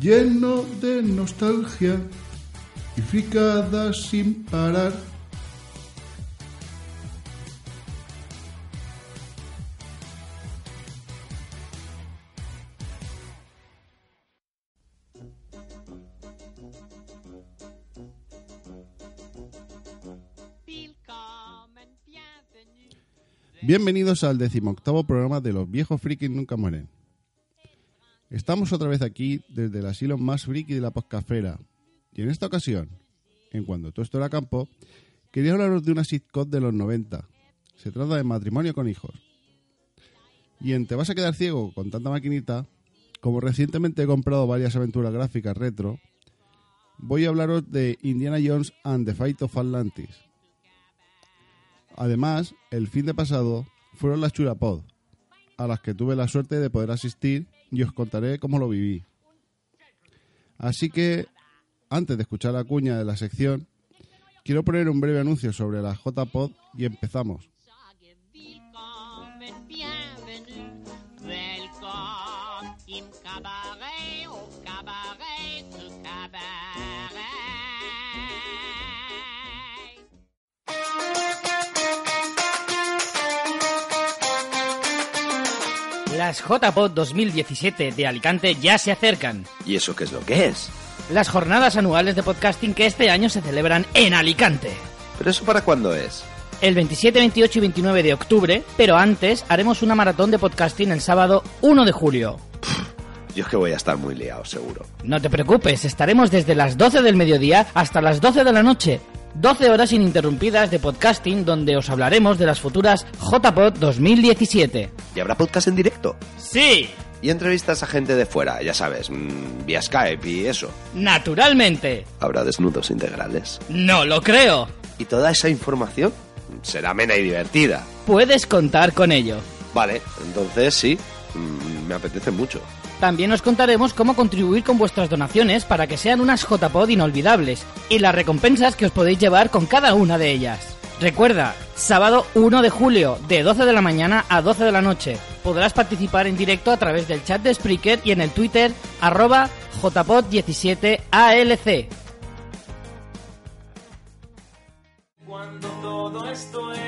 lleno de nostalgia y fricadas sin parar. Bienvenidos al decimoctavo programa de Los viejos frikis nunca mueren. Estamos otra vez aquí desde el asilo más friki de la poscafera. Y en esta ocasión, en cuando todo esto era campo, quería hablaros de una sitcom de los 90. Se trata de matrimonio con hijos. Y en Te vas a quedar ciego con tanta maquinita, como recientemente he comprado varias aventuras gráficas retro, voy a hablaros de Indiana Jones and the Fight of Atlantis. Además, el fin de pasado fueron las Churapod, a las que tuve la suerte de poder asistir y os contaré cómo lo viví. Así que, antes de escuchar la cuña de la sección, quiero poner un breve anuncio sobre la JPod y empezamos. Las JPod 2017 de Alicante ya se acercan. ¿Y eso qué es lo que es? Las jornadas anuales de podcasting que este año se celebran en Alicante. ¿Pero eso para cuándo es? El 27, 28 y 29 de octubre, pero antes haremos una maratón de podcasting el sábado 1 de julio. Yo es que voy a estar muy liado, seguro. No te preocupes, estaremos desde las 12 del mediodía hasta las 12 de la noche. 12 horas ininterrumpidas de podcasting donde os hablaremos de las futuras JPod 2017. ¿Y habrá podcast en directo? ¡Sí! Y entrevistas a gente de fuera, ya sabes, mm, vía Skype y eso. ¡Naturalmente! ¿Habrá desnudos integrales? ¡No lo creo! ¿Y toda esa información? Será amena y divertida. Puedes contar con ello. Vale, entonces sí, mm, me apetece mucho. También os contaremos cómo contribuir con vuestras donaciones para que sean unas JPod inolvidables y las recompensas que os podéis llevar con cada una de ellas. Recuerda, sábado 1 de julio, de 12 de la mañana a 12 de la noche. Podrás participar en directo a través del chat de Spreaker y en el Twitter arroba jpod17alc. Cuando todo esto era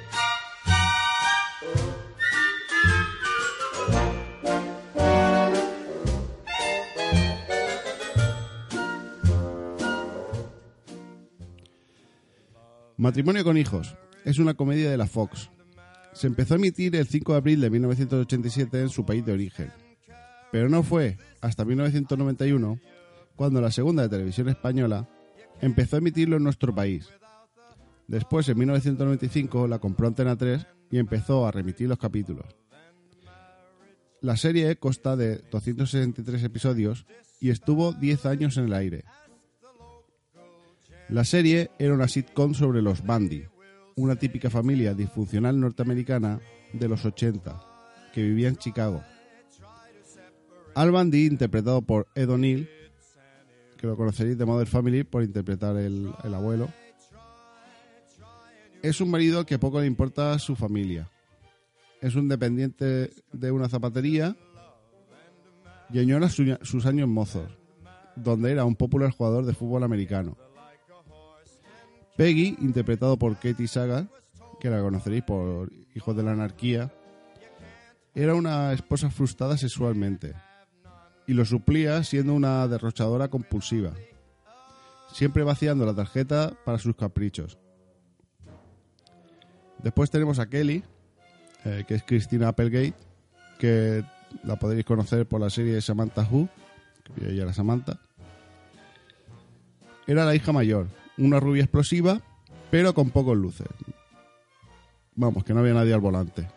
Matrimonio con hijos es una comedia de la Fox. Se empezó a emitir el 5 de abril de 1987 en su país de origen, pero no fue hasta 1991 cuando la segunda de televisión española empezó a emitirlo en nuestro país. Después, en 1995, la compró Antena 3 y empezó a remitir los capítulos. La serie consta de 263 episodios y estuvo 10 años en el aire. La serie era una sitcom sobre los Bundy, una típica familia disfuncional norteamericana de los 80 que vivía en Chicago. Al Bundy, interpretado por Ed O'Neill, que lo conoceréis de Mother Family por interpretar el, el abuelo. Es un marido que poco le importa a su familia. Es un dependiente de una zapatería y añora su- sus años mozos, donde era un popular jugador de fútbol americano. Peggy, interpretado por Katie Saga, que la conoceréis por Hijos de la Anarquía, era una esposa frustrada sexualmente y lo suplía siendo una derrochadora compulsiva, siempre vaciando la tarjeta para sus caprichos. Después tenemos a Kelly, eh, que es Christina Applegate, que la podréis conocer por la serie Samantha Who, que ella era Samantha. Era la hija mayor, una rubia explosiva, pero con pocos luces. Vamos, que no había nadie al volante.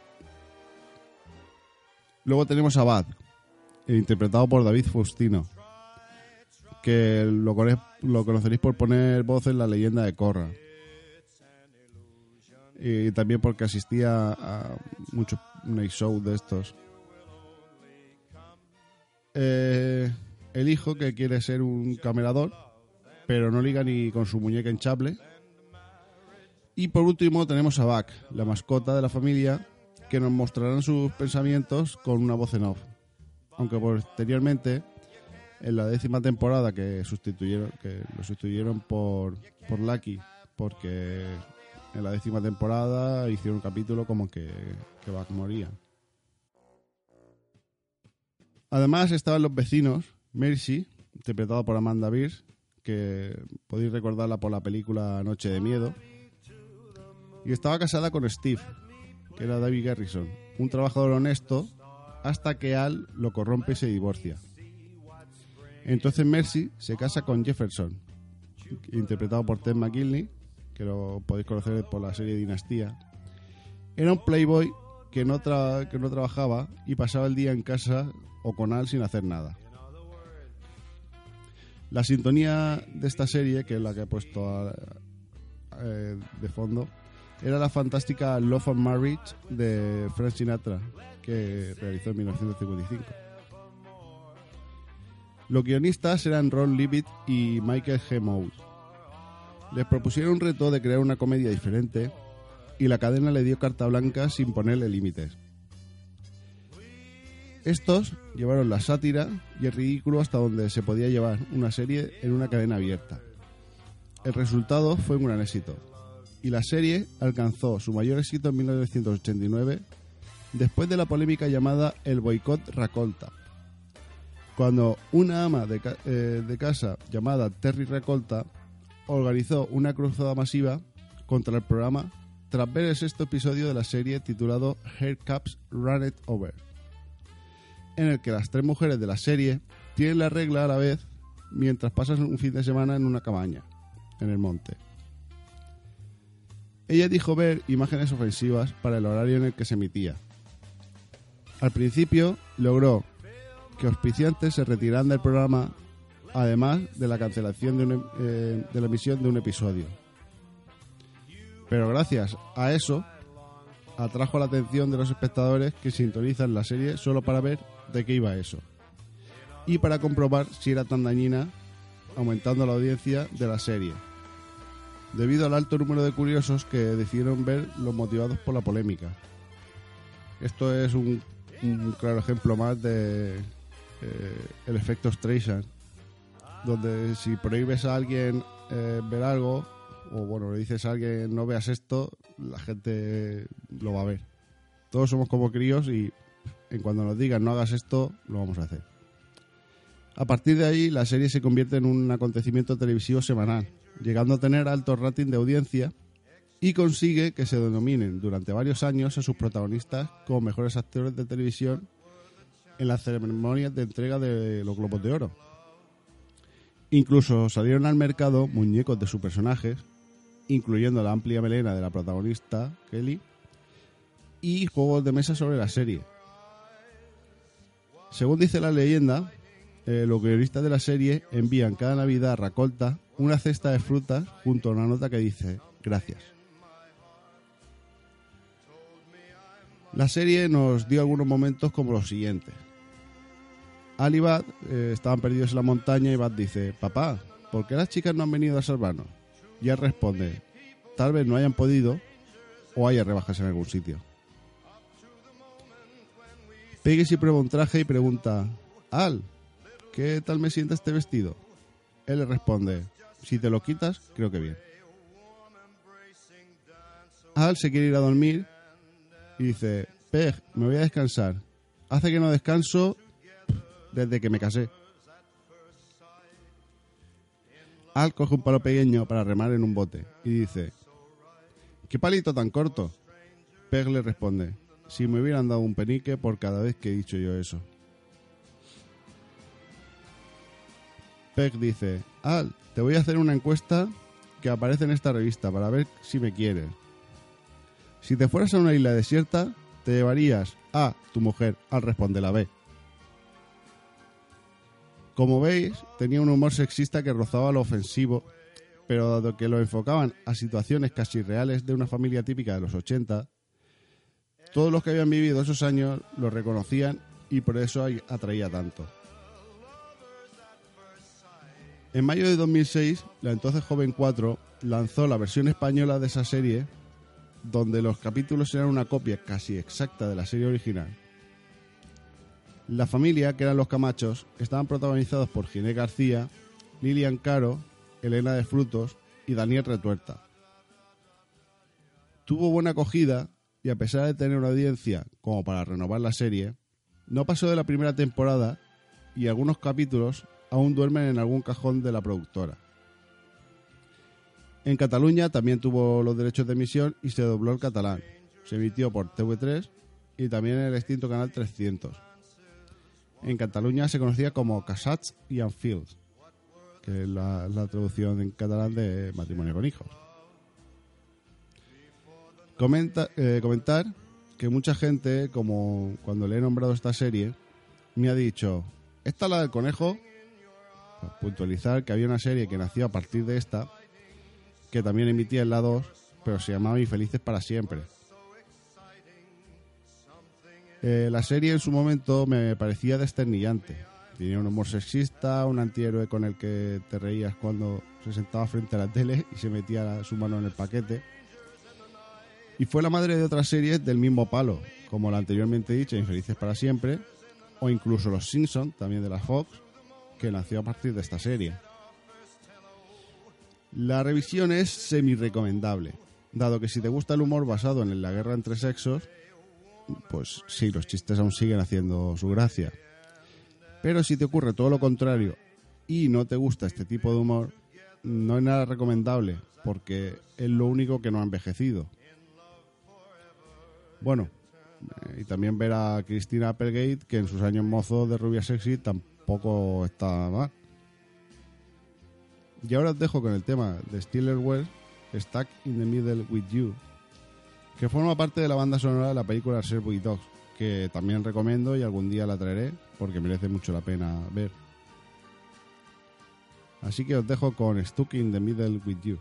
Luego tenemos a Bad, interpretado por David Faustino, que lo, lo conoceréis por poner voz en la leyenda de Korra. Y también porque asistía a muchos night de estos. Eh, el hijo que quiere ser un camerador, pero no liga ni con su muñeca hinchable. Y por último tenemos a Buck, la mascota de la familia, que nos mostrarán sus pensamientos con una voz en off. Aunque posteriormente, en la décima temporada que sustituyeron, que lo sustituyeron por, por Lucky, porque en la décima temporada hicieron un capítulo como que, que Buck moría. Además estaban los vecinos, Mercy, interpretado por Amanda Beers, que podéis recordarla por la película Noche de Miedo. Y estaba casada con Steve, que era David Garrison, un trabajador honesto, hasta que Al lo corrompe y se divorcia. Entonces Mercy se casa con Jefferson, interpretado por Ted McKinley, que lo podéis conocer por la serie Dinastía. Era un playboy que no, tra- que no trabajaba y pasaba el día en casa o con Al sin hacer nada. La sintonía de esta serie, que es la que he puesto eh, de fondo, era la fantástica Love and Marriage de Frank Sinatra, que realizó en 1955. Los guionistas eran Ron Leavitt y Michael G. Les propusieron un reto de crear una comedia diferente y la cadena le dio carta blanca sin ponerle límites. Estos llevaron la sátira y el ridículo hasta donde se podía llevar una serie en una cadena abierta. El resultado fue un gran éxito y la serie alcanzó su mayor éxito en 1989 después de la polémica llamada el boicot Racolta, cuando una ama eh, de casa llamada Terry Racolta organizó una cruzada masiva contra el programa tras ver el sexto episodio de la serie titulado Hair Caps Run It Over, en el que las tres mujeres de la serie tienen la regla a la vez mientras pasan un fin de semana en una cabaña, en el monte. Ella dijo ver imágenes ofensivas para el horario en el que se emitía. Al principio logró que auspiciantes se retiraran del programa, además de la cancelación de, un- eh, de la emisión de un episodio. Pero gracias a eso, atrajo la atención de los espectadores que sintonizan la serie solo para ver de qué iba eso. Y para comprobar si era tan dañina, aumentando la audiencia de la serie. Debido al alto número de curiosos que decidieron ver los motivados por la polémica. Esto es un, claro ejemplo más de eh, el efecto Streisand, donde si prohíbes a alguien eh, ver algo, o bueno, le dices a alguien no veas esto, la gente lo va a ver. Todos somos como críos y en cuando nos digan no hagas esto, lo vamos a hacer. A partir de ahí, la serie se convierte en un acontecimiento televisivo semanal, llegando a tener alto rating de audiencia y consigue que se denominen durante varios años a sus protagonistas como mejores actores de televisión en las ceremonias de entrega de los Globos de Oro. Incluso salieron al mercado muñecos de sus personajes, incluyendo la amplia melena de la protagonista, Kelly, y juegos de mesa sobre la serie. Según dice la leyenda, eh, los guionistas de la serie envían cada Navidad a Racolta una cesta de frutas junto a una nota que dice gracias. La serie nos dio algunos momentos como los siguientes. Al y Bud eh, estaban perdidos en la montaña y Bud dice, papá, ¿por qué las chicas no han venido a salvarnos? Y él responde, tal vez no hayan podido o haya rebajas en algún sitio. Peggy se prueba un traje y pregunta, Al, ¿qué tal me sienta este vestido? Él le responde, si te lo quitas, creo que bien. Al se quiere ir a dormir y dice, Peg, me voy a descansar. Hace que no descanso desde que me casé. Al coge un palo pequeño para remar en un bote y dice, ¿qué palito tan corto? Peg le responde, si me hubieran dado un penique por cada vez que he dicho yo eso. Peg dice, Al, te voy a hacer una encuesta que aparece en esta revista para ver si me quieres. Si te fueras a una isla desierta, te llevarías a tu mujer. Al responde la B. Como veis, tenía un humor sexista que rozaba lo ofensivo, pero dado que lo enfocaban a situaciones casi reales de una familia típica de los 80, todos los que habían vivido esos años lo reconocían y por eso atraía tanto. En mayo de 2006, la entonces joven 4 lanzó la versión española de esa serie, donde los capítulos eran una copia casi exacta de la serie original. La familia, que eran los Camachos, estaban protagonizados por Ginés García, Lilian Caro, Elena de Frutos y Daniel Retuerta. Tuvo buena acogida y a pesar de tener una audiencia como para renovar la serie, no pasó de la primera temporada y algunos capítulos aún duermen en algún cajón de la productora. En Cataluña también tuvo los derechos de emisión y se dobló el catalán. Se emitió por TV3 y también en el extinto canal 300. En Cataluña se conocía como Casats y Anfields, que es la, traducción en catalán de matrimonio con hijos. Eh, comentar que mucha gente, como cuando le he nombrado esta serie, me ha dicho, ¿esta es la del conejo? Pues puntualizar que había una serie que nació a partir de esta, que también emitía en la 2, pero se llamaba Infelices para siempre. Eh, la serie en su momento me parecía desternillante. Tenía un humor sexista, un antihéroe con el que te reías cuando se sentaba frente a la tele y se metía su mano en el paquete. Y fue la madre de otras series del mismo palo, como la anteriormente dicha Infelices para siempre, o incluso Los Simpsons, también de la Fox, que nació a partir de esta serie. La revisión es semi-recomendable, dado que si te gusta el humor basado en la guerra entre sexos, pues sí, los chistes aún siguen haciendo su gracia. Pero si te ocurre todo lo contrario y no te gusta este tipo de humor, no es nada recomendable, porque es lo único que no ha envejecido. Bueno, eh, y también ver a Cristina Applegate, que en sus años mozos de rubia sexy tampoco está mal. Y ahora os dejo con el tema de Steeler Wells, Stuck in the Middle with You, que forma parte de la banda sonora de la película Servo Dogs, que también recomiendo y algún día la traeré porque merece mucho la pena ver. Así que os dejo con Stuck in the Middle with You.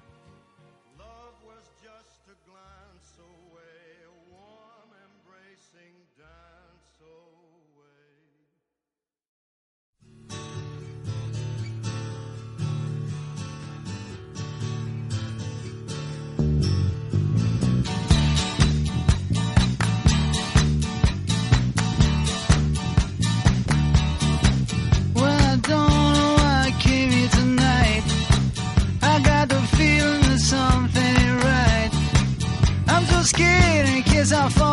as I fall.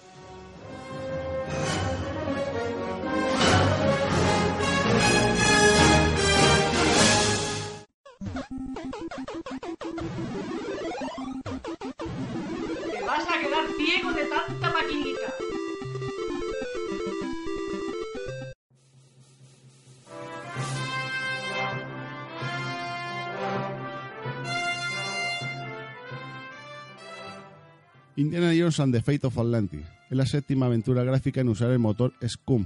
And the Fate of Atlantis. Es la séptima aventura gráfica en usar el motor Scum,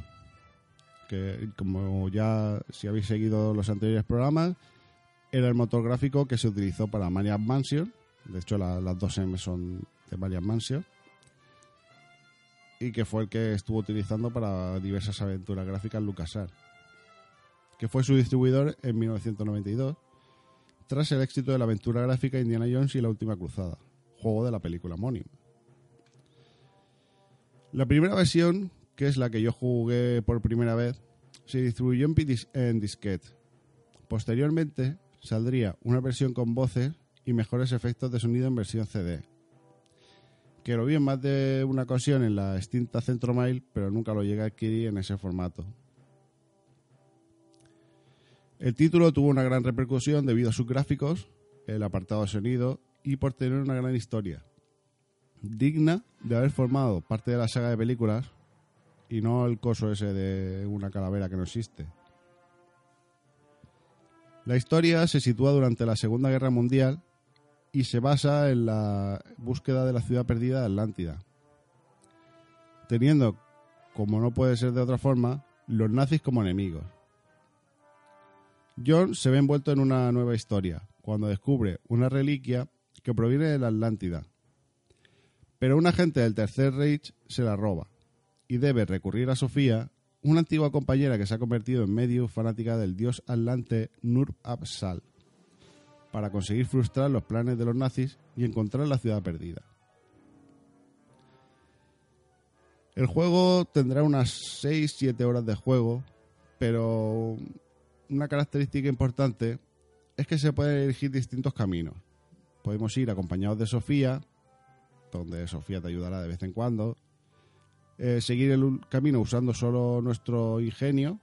que como ya si habéis seguido los anteriores programas, era el motor gráfico que se utilizó para Maniac Mansion, de hecho la- las dos M son de Maniac Mansion, y que fue el que estuvo utilizando para diversas aventuras gráficas LucasArts, que fue su distribuidor en 1992, tras el éxito de la aventura gráfica Indiana Jones y la Última Cruzada, juego de la película homónima. La primera versión, que es la que yo jugué por primera vez, se distribuyó en, pidis- en disquete. Posteriormente saldría una versión con voces y mejores efectos de sonido en versión CD. Que lo vi en más de una ocasión en la extinta Centromail, pero nunca lo llegué a adquirir en ese formato. El título tuvo una gran repercusión debido a sus gráficos, el apartado de sonido y por tener una gran historia. Digna de haber formado parte de la saga de películas y no el coso ese de una calavera que no existe. La historia se sitúa durante la Segunda Guerra Mundial y se basa en la búsqueda de la ciudad perdida de Atlántida, teniendo, como no puede ser de otra forma, los nazis como enemigos. John se ve envuelto en una nueva historia cuando descubre una reliquia que proviene de la Atlántida. Pero un agente del Tercer Reich se la roba y debe recurrir a Sofía, una antigua compañera que se ha convertido en medio fanática del dios atlante Nur Absal, para conseguir frustrar los planes de los nazis y encontrar la ciudad perdida. El juego tendrá unas 6-7 horas de juego, pero una característica importante es que se pueden elegir distintos caminos. Podemos ir acompañados de Sofía, donde Sofía te ayudará de vez en cuando. Eh, seguir el camino usando solo nuestro ingenio,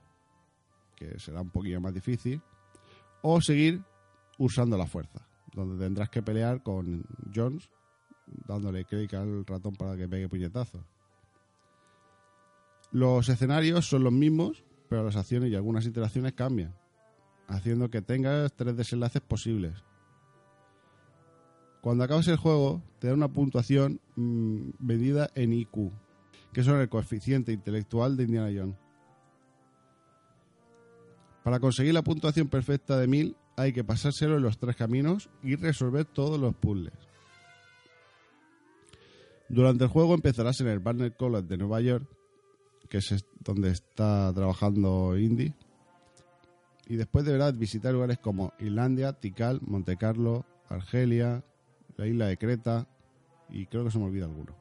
que será un poquillo más difícil. O seguir usando la fuerza, donde tendrás que pelear con Jones, dándole clic al ratón para que pegue puñetazos. Los escenarios son los mismos, pero las acciones y algunas interacciones cambian, haciendo que tengas tres desenlaces posibles. Cuando acabas el juego, te da una puntuación mm, medida en IQ, que son el coeficiente intelectual de Indiana Jones. Para conseguir la puntuación perfecta de 1000, hay que pasárselo en los tres caminos y resolver todos los puzzles. Durante el juego empezarás en el Barnett College de Nueva York, que es donde está trabajando Indy, y después deberás visitar lugares como Islandia, Tikal, Monte Carlo, Argelia, la isla de Creta y creo que se me olvida alguno.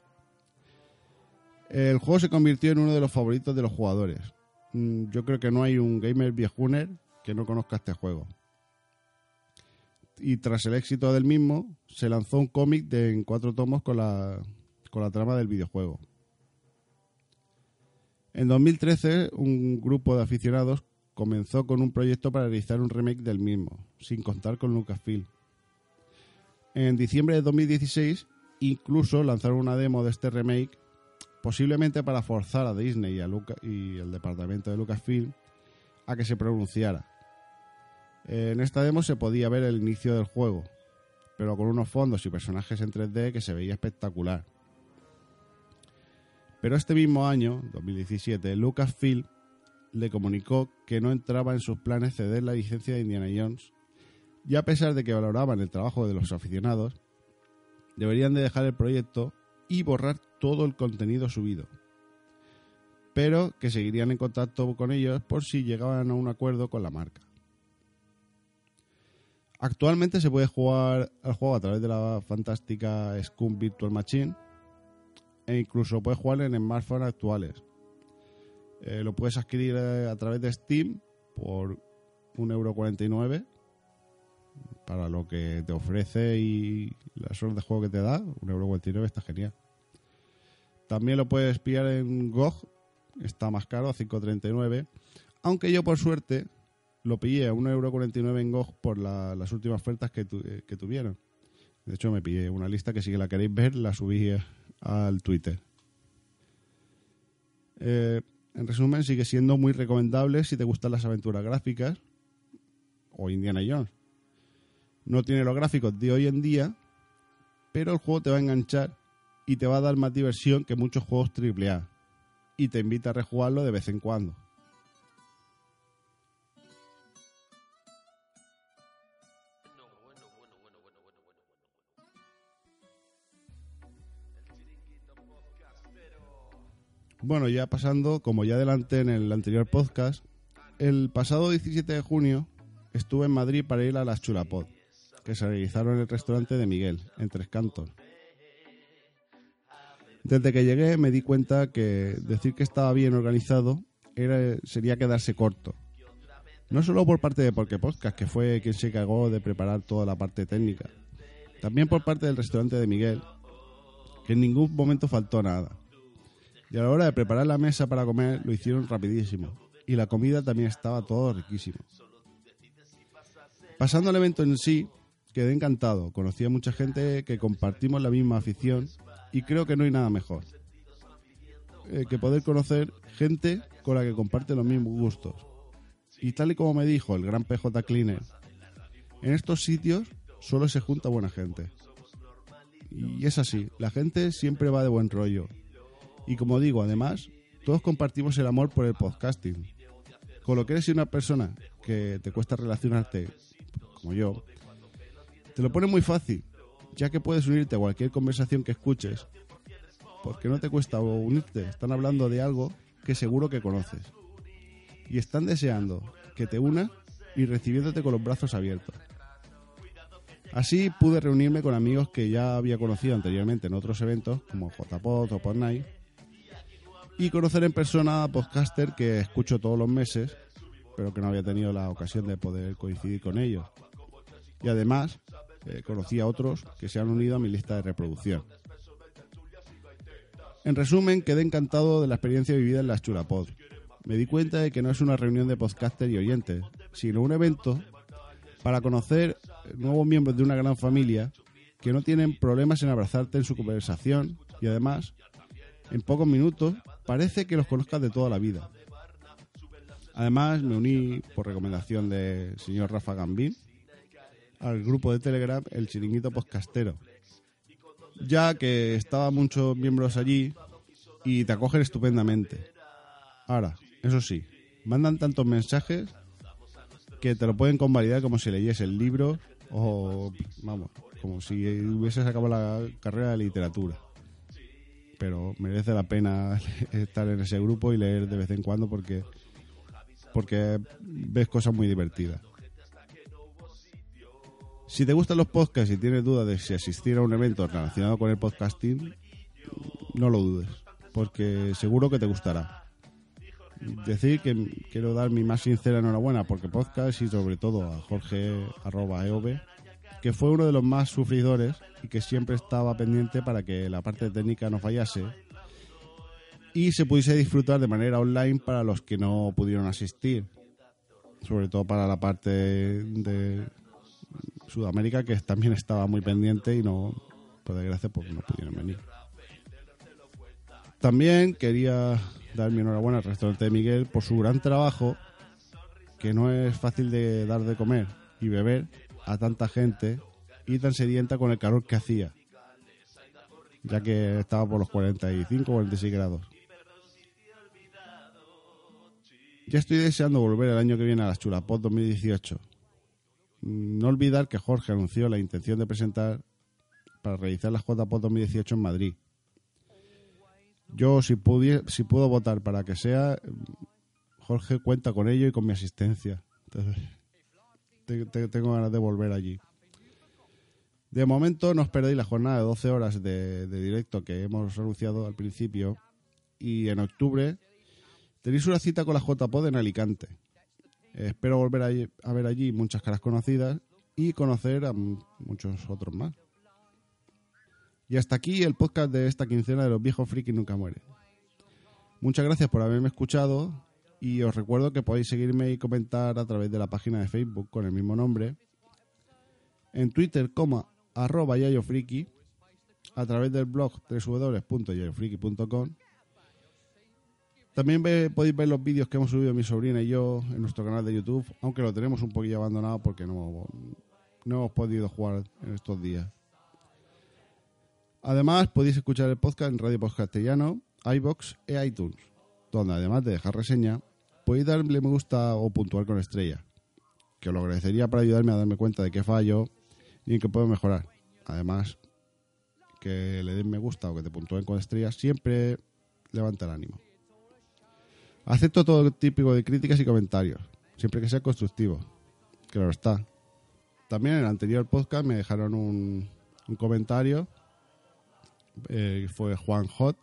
El juego se convirtió en uno de los favoritos de los jugadores. Mm, Yo creo que no hay un gamer viejuner que no conozca este juego. Y tras el éxito del mismo, se lanzó un cómic en cuatro tomos con la, con la trama del videojuego. En 2013, un grupo de aficionados comenzó con un proyecto para realizar un remake del mismo, sin contar con Lucasfilm. En diciembre de 2016, incluso lanzaron una demo de este remake, posiblemente para forzar a Disney y, a el departamento de Lucasfilm a que se pronunciara. En esta demo se podía ver el inicio del juego, pero con unos fondos y personajes en 3D que se veía espectacular. Pero este mismo año, 2017, Lucasfilm le comunicó que no entraba en sus planes ceder la licencia de Indiana Jones y a pesar de que valoraban el trabajo de los aficionados, deberían de dejar el proyecto y borrar todo el contenido subido. pero que seguirían en contacto con ellos por si llegaban a un acuerdo con la marca. Actualmente se puede jugar al juego a través de la fantástica Scum Virtual Machine e incluso puedes jugar en smartphones actuales. Eh, lo puedes adquirir eh, a través de Steam por 1,49€ para lo que te ofrece y las horas de juego que te da. 1,49€ está genial. También lo puedes pillar en GOG, está más caro, a 5,39€. Aunque yo por suerte lo pillé a 1,49€ en GOG por la- las últimas ofertas eh, que tuvieron. De hecho, me pillé una lista que si la queréis ver, la subí eh, al Twitter. Eh, en resumen, sigue siendo muy recomendable si te gustan las aventuras gráficas o Indiana Jones. No tiene los gráficos de hoy en día, pero el juego te va a enganchar y te va a dar más diversión que muchos juegos AAA. Y te invita a rejugarlo de vez en cuando. Bueno, ya pasando, como ya adelanté en el anterior podcast, el pasado 17 de junio estuve en Madrid para ir a las Chulapod, que se realizaron en el restaurante de Miguel, en Tres Cantos. Desde que llegué me di cuenta que decir que estaba bien organizado era, sería quedarse corto. No solo por parte de Porque Podcast, que fue quien se encargó de preparar toda la parte técnica, también por parte del restaurante de Miguel, que en ningún momento faltó nada. Y a la hora de preparar la mesa para comer lo hicieron rapidísimo. Y la comida también estaba todo riquísimo. Pasando al evento en sí, quedé encantado. Conocí a mucha gente que compartimos la misma afición y creo que no hay nada mejor eh, que poder conocer gente con la que comparte los mismos gustos. Y tal y como me dijo el gran PJ Cleaner, en estos sitios solo se junta buena gente. Y es así, la gente siempre va de buen rollo. Y como digo, además, todos compartimos el amor por el podcasting. Con lo que eres una persona que te cuesta relacionarte, como yo, te lo pone muy fácil, ya que puedes unirte a cualquier conversación que escuches, porque no te cuesta unirte, están hablando de algo que seguro que conoces. Y están deseando que te unas y recibiéndote con los brazos abiertos. Así pude reunirme con amigos que ya había conocido anteriormente en otros eventos, como JPod o Podnight, y conocer en persona a podcaster que escucho todos los meses, pero que no había tenido la ocasión de poder coincidir con ellos. Y además, eh, conocí a otros que se han unido a mi lista de reproducción. En resumen, quedé encantado de la experiencia vivida en las Chulapod. Me di cuenta de que no es una reunión de podcaster y oyentes, sino un evento para conocer nuevos miembros de una gran familia que no tienen problemas en abrazarte en su conversación y además, en pocos minutos, parece que los conozcas de toda la vida. Además, me uní por recomendación del señor Rafa Gambín al grupo de Telegram El Chiringuito Podcastero, ya que estaban muchos miembros allí y te acogen estupendamente. Ahora, eso sí, mandan tantos mensajes que te lo pueden convalidar como si leyes el libro o, vamos, como si hubieses acabado la carrera de literatura. Pero merece la pena estar en ese grupo y leer de vez en cuando porque, porque ves cosas muy divertidas. Si te gustan los podcasts y tienes dudas de si asistir a un evento relacionado con el podcasting, no lo dudes, porque seguro que te gustará. Decir que quiero dar mi más sincera enhorabuena porque podcast y sobre todo a Jorge arroba EOB, que fue uno de los más sufridores y que siempre estaba pendiente para que la parte técnica no fallase y se pudiese disfrutar de manera online para los que no pudieron asistir, sobre todo para la parte de Sudamérica que también estaba muy pendiente y no, por desgracia, pues no pudieron venir. También quería dar mi enhorabuena al restaurante de Miguel por su gran trabajo, que no es fácil de dar de comer y beber a tanta gente y tan sedienta con el calor que hacía, ya que estaba por los 45 o 46 grados. Ya estoy deseando volver el año que viene a las Chulapod 2018. No olvidar que Jorge anunció la intención de presentar para realizar las JPod 2018 en Madrid. Yo, si, pudie- si puedo votar para que sea, Jorge cuenta con ello y con mi asistencia. Entonces, te- te- tengo ganas de volver allí. De momento no os perdéis la jornada de 12 horas de, de directo que hemos anunciado al principio. Y en octubre tenéis una cita con la JPod en Alicante. Eh, espero volver a ver allí muchas caras conocidas y conocer a muchos otros más. Y hasta aquí el podcast de esta quincena de los viejos frikis nunca mueren. Muchas gracias por haberme escuchado y os recuerdo que podéis seguirme y comentar a través de la página de Facebook con el mismo nombre, en Twitter como arroba yayofriki, a través del blog www.yayofriki.com. También ve- podéis ver los vídeos que hemos subido mi sobrina y yo en nuestro canal de YouTube, aunque lo tenemos un poquillo abandonado porque no, no hemos podido jugar en estos días. Además, podéis escuchar el podcast en Radio Post Castellano, iBox e iTunes, donde además de dejar reseña, podéis darle me gusta o puntuar con estrella, que os lo agradecería para ayudarme a darme cuenta de qué fallo y en qué puedo mejorar. Además, que le den me gusta o que te puntúen con estrellas siempre levanta el ánimo. Acepto todo tipo de críticas y comentarios, siempre que sea constructivo. Claro está. También en el anterior podcast me dejaron un, comentario eh, fue Juan Hot,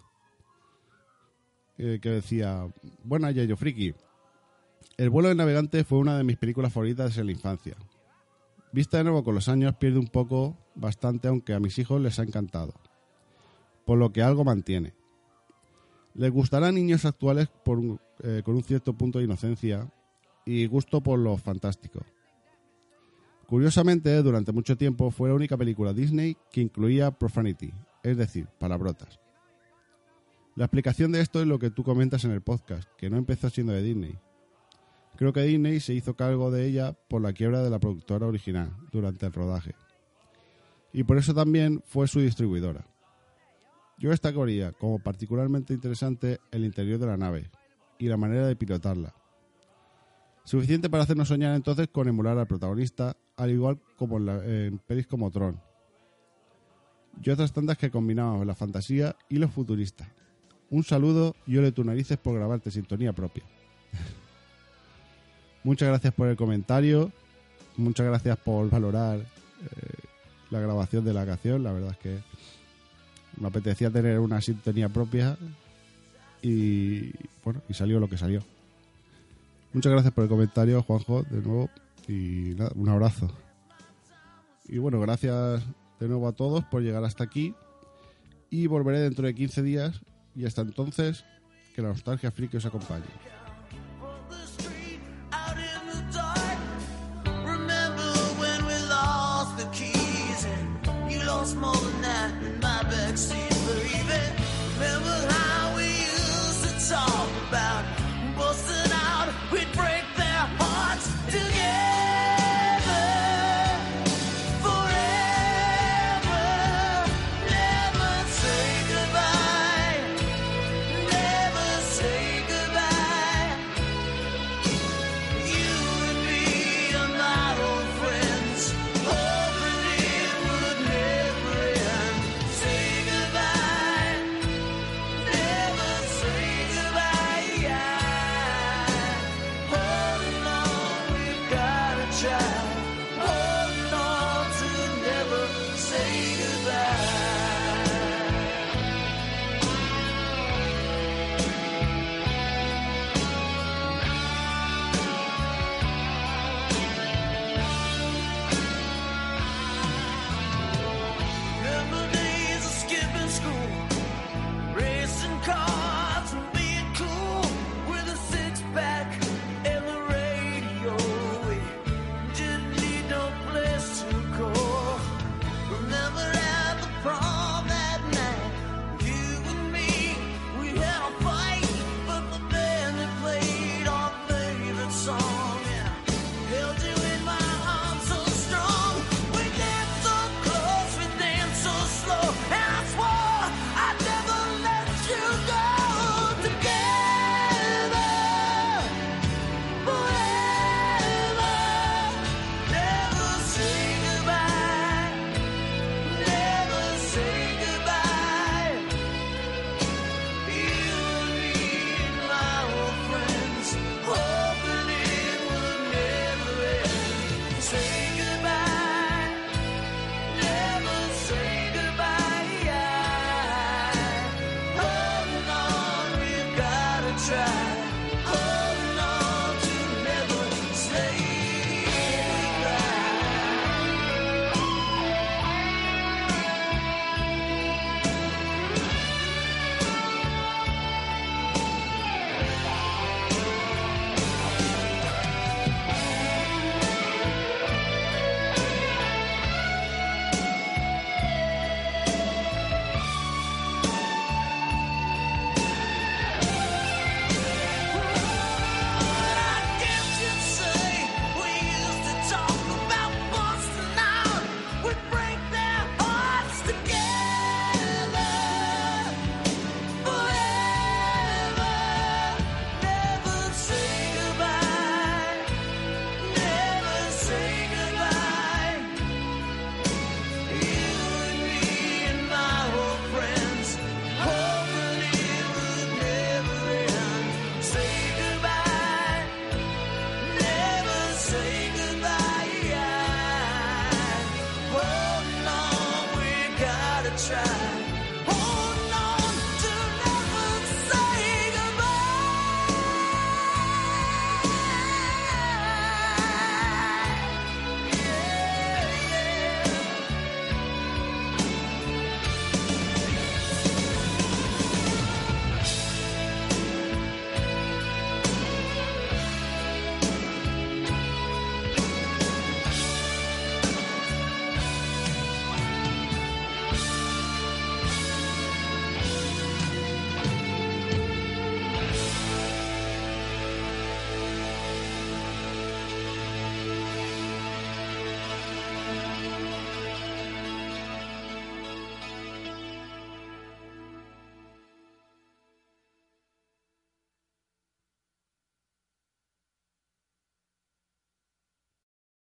eh, que decía, buena Yayo Friki, El vuelo del navegante fue una de mis películas favoritas en la infancia. Vista de nuevo con los años pierde un poco, bastante, aunque a mis hijos les ha encantado. Por lo que algo mantiene. Les gustará a niños actuales por eh, con un cierto punto de inocencia y gusto por lo fantástico. Curiosamente, durante mucho tiempo fue la única película Disney que incluía profanity, es decir, palabrotas. La explicación de esto es lo que tú comentas en el podcast, que no empezó siendo de Disney. Creo que Disney se hizo cargo de ella por la quiebra de la productora original durante el rodaje. Y por eso también fue su distribuidora. Yo destacaría como particularmente interesante el interior de la nave y la manera de pilotarla. Suficiente para hacernos soñar entonces con emular al protagonista, al igual como en, la- en pelis como Tron. Y otras tantas que combinaban la fantasía y lo futurista. Un saludo y ole tus narices por grabarte sintonía propia. Muchas gracias por el comentario. Muchas gracias por valorar eh, la grabación de la canción. La verdad es que me apetecía tener una sintonía propia y bueno, y salió lo que salió. Muchas gracias por el comentario, Juanjo, de nuevo. Y nada, un abrazo. Y bueno, gracias de nuevo a todos por llegar hasta aquí. Y volveré dentro de 15 días. Y hasta entonces, que la nostalgia friki os acompañe.